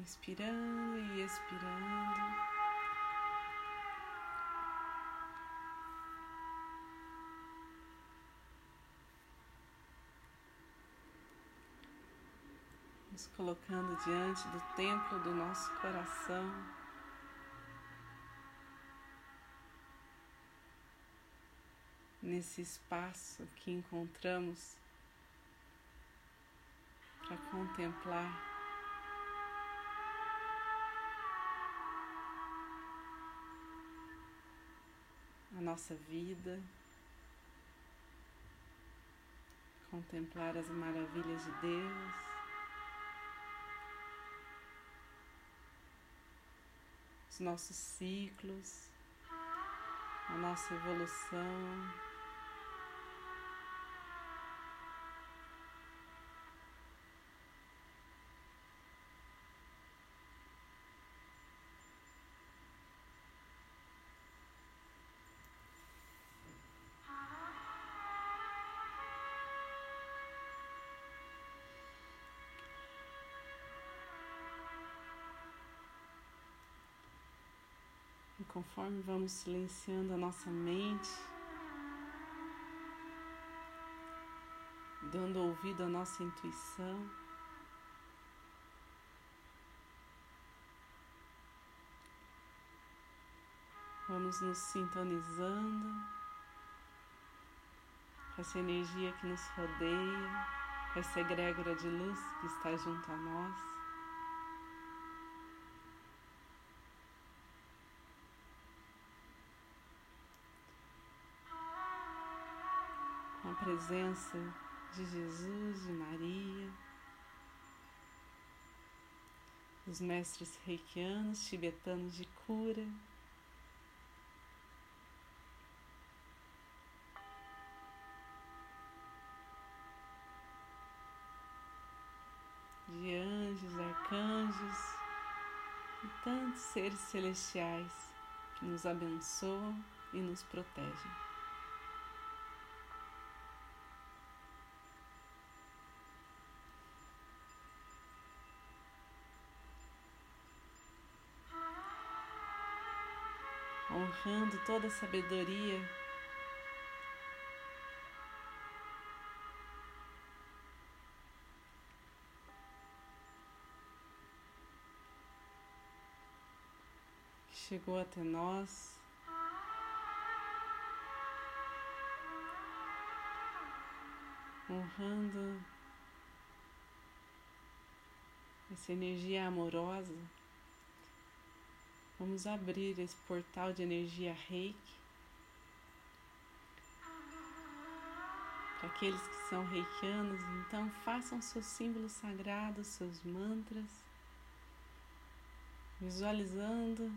Inspirando e expirando. Nos colocando diante do templo do nosso coração. Nesse espaço que encontramos para contemplar a nossa vida, contemplar as maravilhas de Deus. Os nossos ciclos, a nossa evolução. Conforme vamos silenciando a nossa mente, dando ouvido à nossa intuição, vamos nos sintonizando com essa energia que nos rodeia, com essa egrégora de luz que está junto a nós. Presença de Jesus, de Maria, dos mestres reikianos, tibetanos de cura. De anjos, arcanjos e tantos seres celestiais que nos abençoam e nos protegem. Honrando toda a sabedoria. que Chegou até nós. honrando essa energia amorosa. Vamos abrir esse portal de energia reiki para aqueles que são reikianos. Então, façam seus símbolos sagrados, seus mantras, visualizando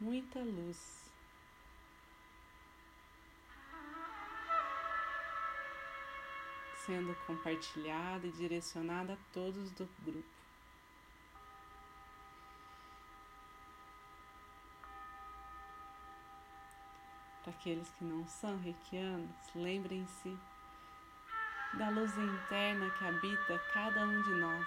muita luz. Sendo compartilhada e direcionada a todos do grupo. Aqueles que não são reikianos, lembrem-se da luz interna que habita cada um de nós.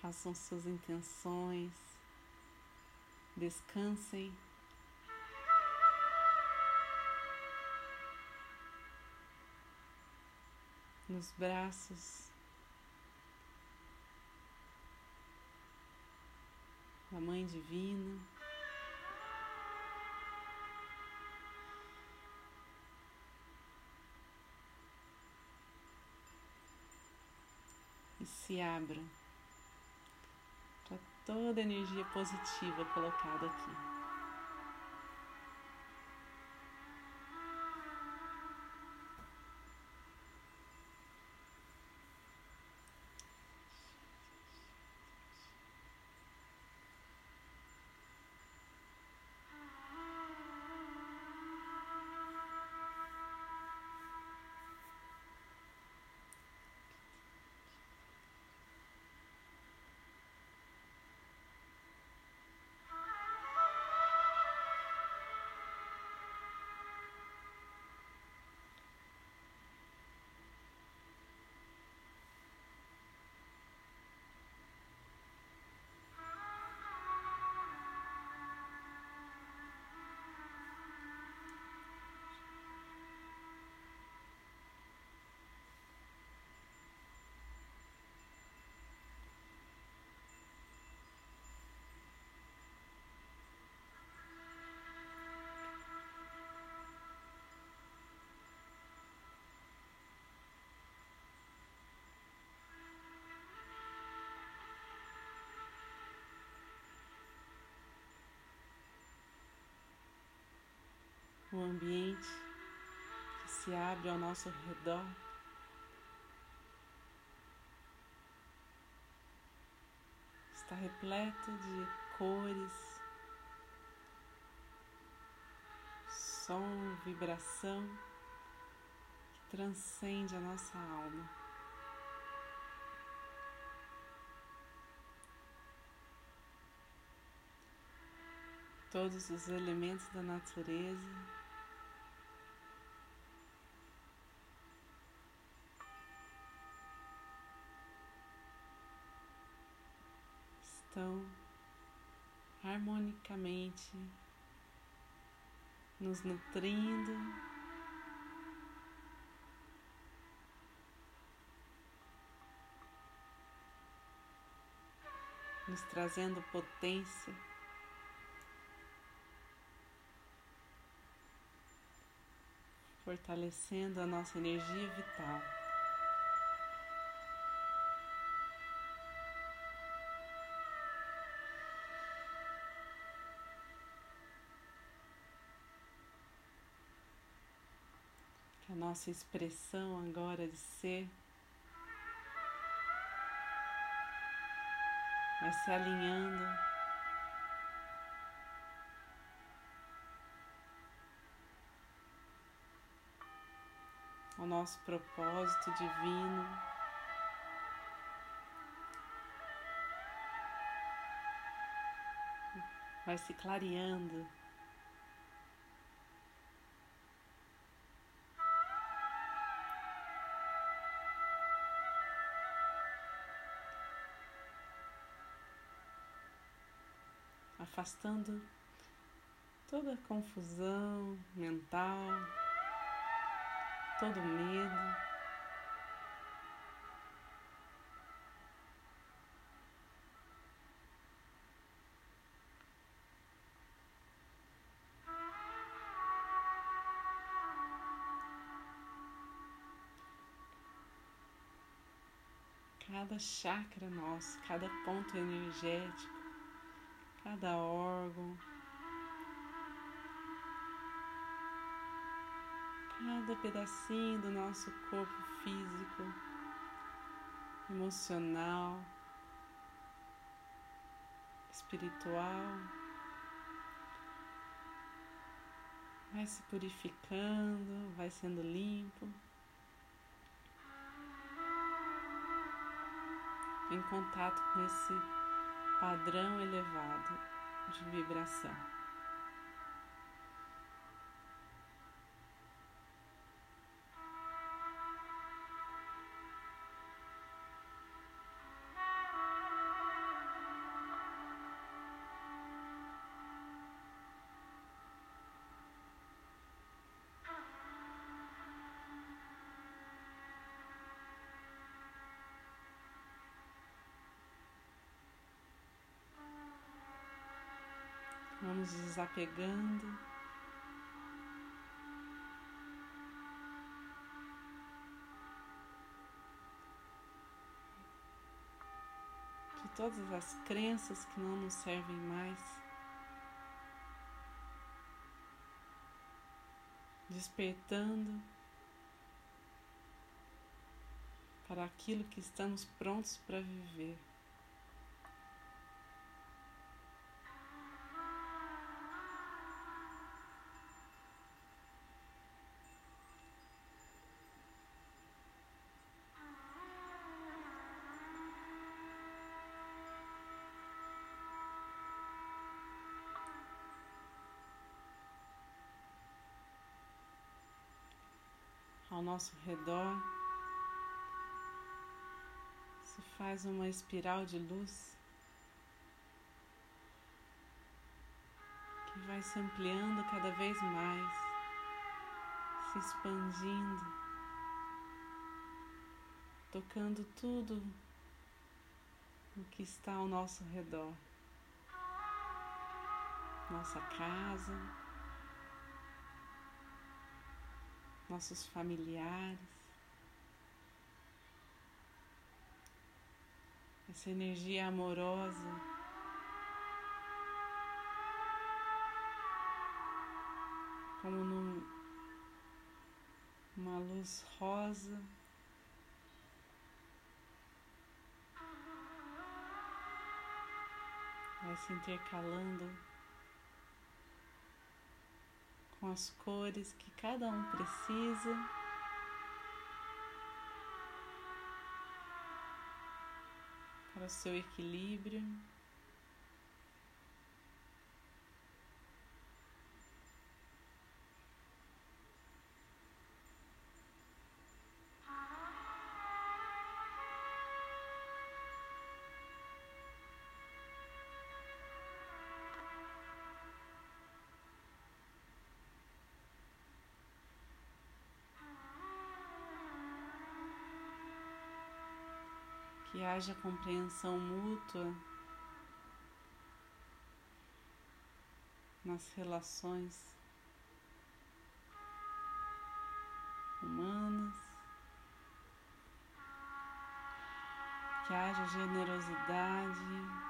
Façam suas intenções, descansem. Nos braços da Mãe Divina. E se abra para toda a energia positiva colocada aqui. O ambiente que se abre ao nosso redor. Está repleto de cores, som, vibração que transcende a nossa alma. Todos os elementos da natureza estão harmonicamente nos nutrindo, nos trazendo potência. Fortalecendo a nossa energia vital. Nossa expressão agora de ser vai se alinhando ao nosso propósito divino. Vai se clareando. Afastando toda confusão mental, todo medo. Cada chakra nosso, cada ponto energético cada órgão, cada pedacinho do nosso corpo físico, emocional, espiritual. Vai se purificando, vai sendo limpo. Em contato com esse padrão elevado de vibração. Vamos desapegando. De todas as crenças que não nos servem mais. Despertando para aquilo que estamos prontos para viver. Ao nosso redor se faz uma espiral de luz que vai se ampliando cada vez mais, se expandindo, tocando tudo o que está ao nosso redor. Nossa casa, nossos familiares, essa energia amorosa. como num, uma luz rosa. Vai se intercalando com as cores que cada um precisa. Para o seu equilíbrio. Haja compreensão mútua nas relações humanas, que haja generosidade.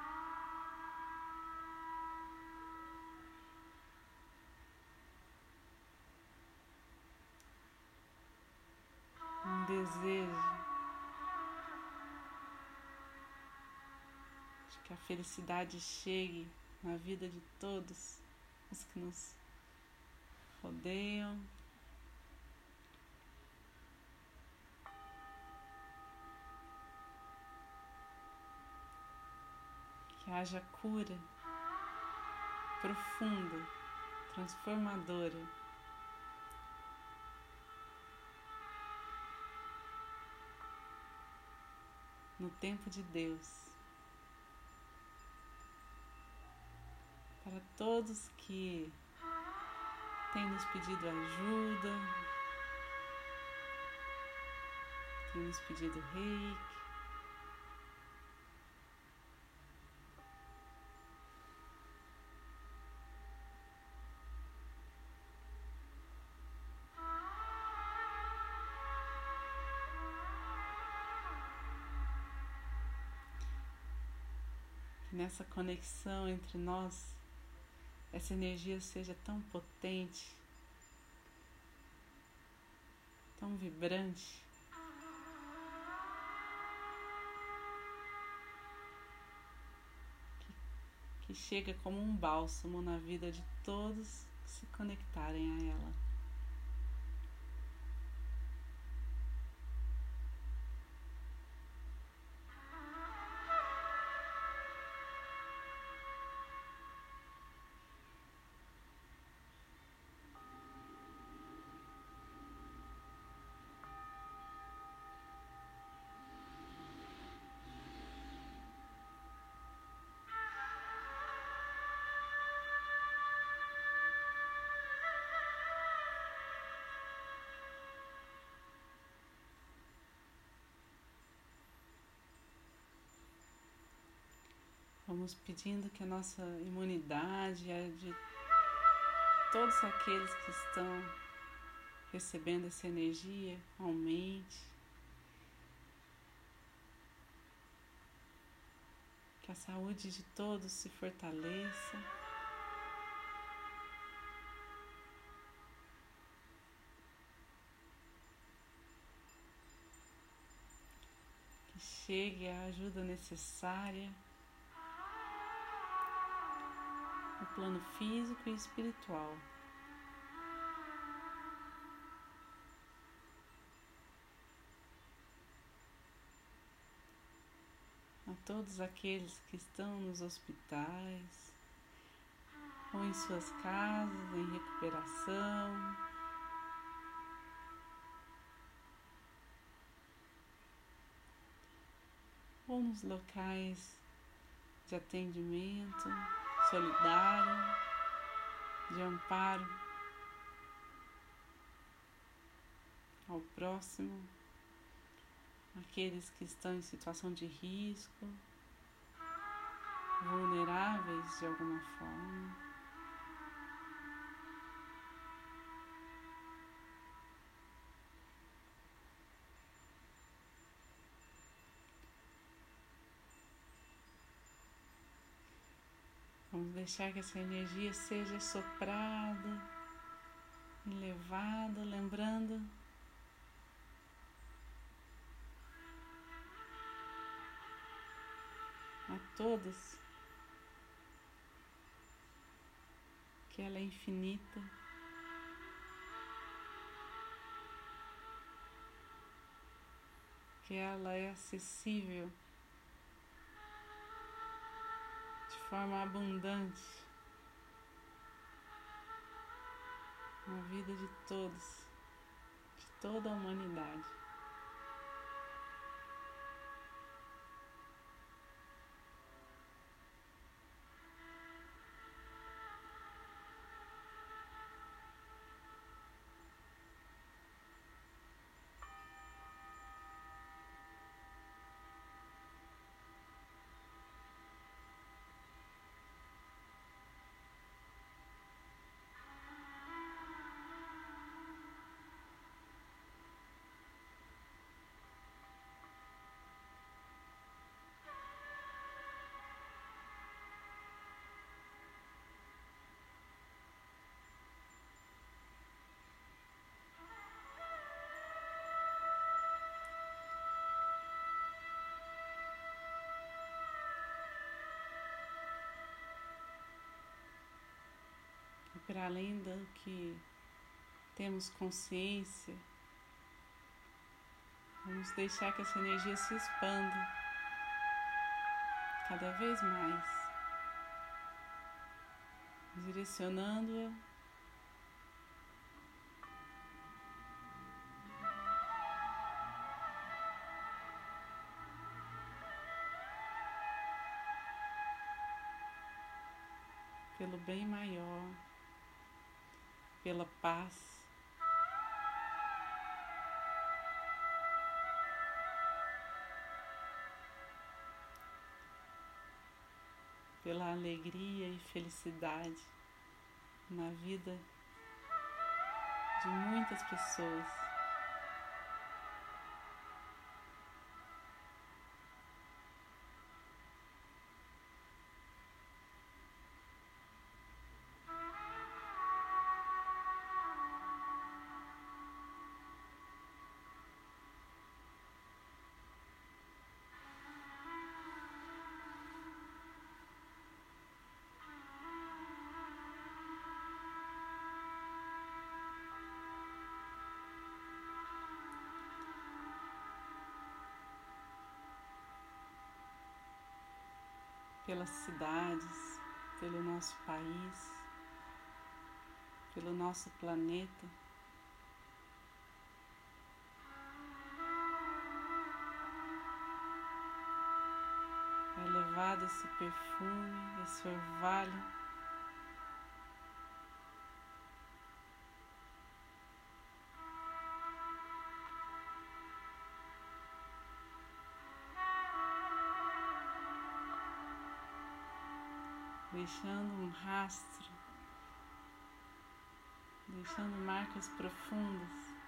Um desejo que a felicidade chegue na vida de todos os que nos rodeiam. Que haja cura profunda, transformadora. No tempo de Deus. Para todos que têm nos pedido ajuda, têm nos pedido reiki. nessa conexão entre nós essa energia seja tão potente, tão vibrante. Que, chega como um bálsamo na vida de todos que se conectarem a ela. Vamos pedindo que a nossa imunidade, a de todos aqueles que estão recebendo essa energia, aumente. Que a saúde de todos se fortaleça. Que chegue a ajuda necessária. No plano físico e espiritual. A todos aqueles que estão nos hospitais ou em suas casas em recuperação. Ou nos locais de atendimento solidário, de amparo ao próximo, aqueles que estão em situação de risco, vulneráveis de alguma forma. Vamos deixar que essa energia seja soprada elevado, lembrando a todos que ela é infinita. Que ela é acessível de forma abundante na vida de todos, de toda a humanidade. Para além do que temos consciência, vamos deixar que essa energia se expanda cada vez mais, direcionando-a pelo bem maior pela paz. Pela alegria e felicidade na vida de muitas pessoas. Pelas cidades, pelo nosso país, pelo nosso planeta. É levado esse perfume, esse orvalho deixando um rastro, deixando marcas profundas.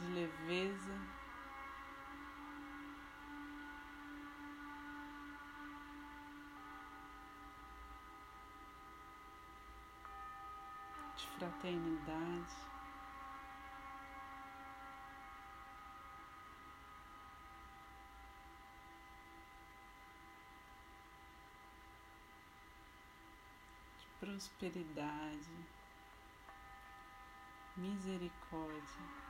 De leveza, de fraternidade. Prosperidade, misericórdia.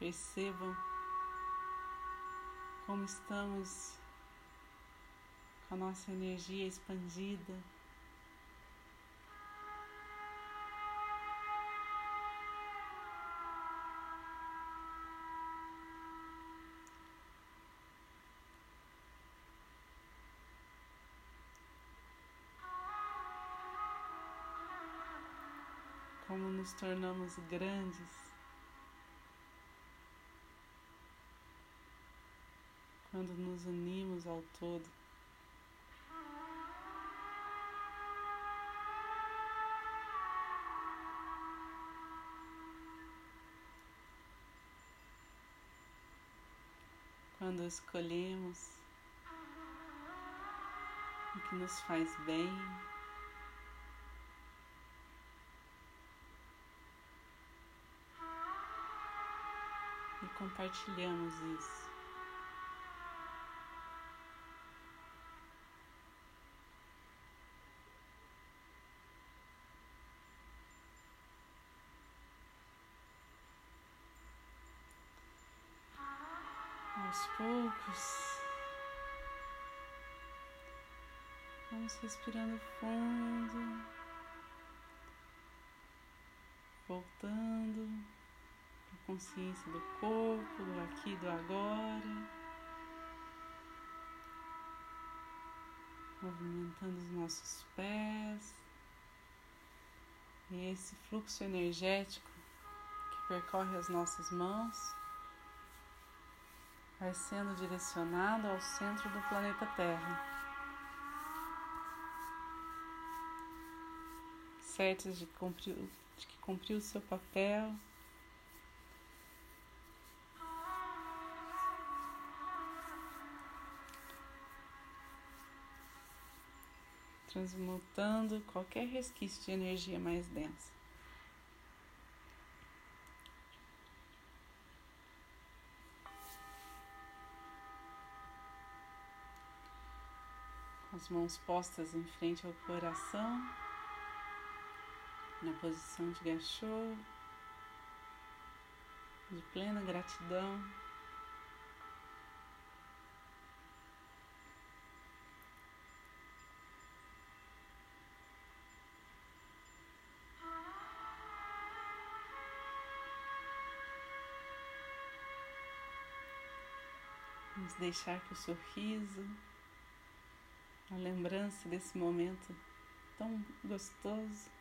Percebam como estamos com a nossa energia expandida. Como nos tornamos grandes quando nos unimos ao todo. Quando escolhemos o que nos faz bem. E compartilhamos isso. Vamos respirando fundo, voltando a consciência do corpo, do aqui do agora. Movimentando os nossos pés. E esse fluxo energético que percorre as nossas mãos vai sendo direcionado ao centro do planeta Terra. Certos de, cumprir, de que cumpriu o seu papel. Transmutando qualquer resquício de energia mais densa. as mãos postas em frente ao coração, na posição de gachô, de plena gratidão. Vamos deixar que o sorriso a lembrança desse momento tão gostoso.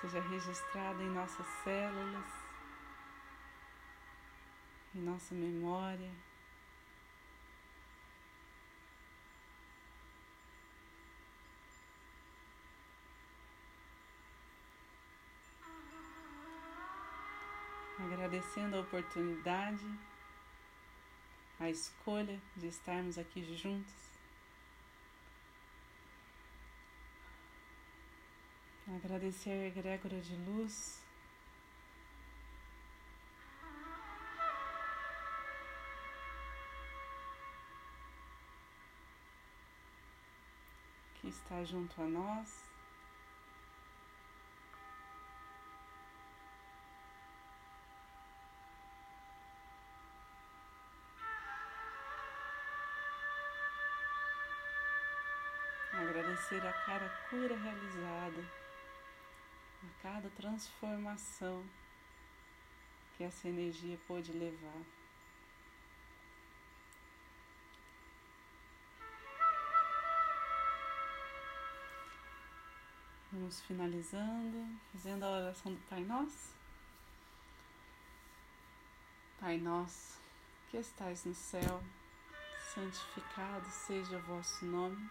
Seja registrado em nossas células, em nossa memória. Agradecendo a oportunidade a escolha de estarmos aqui juntos. Agradecer a egrégora de luz. Que está junto a nós. agradecer a cada cura realizada, a cada transformação que essa energia pôde levar. Vamos finalizando, fazendo a oração do Pai Nosso. Pai Nosso, que estais no céu, santificado seja o vosso nome.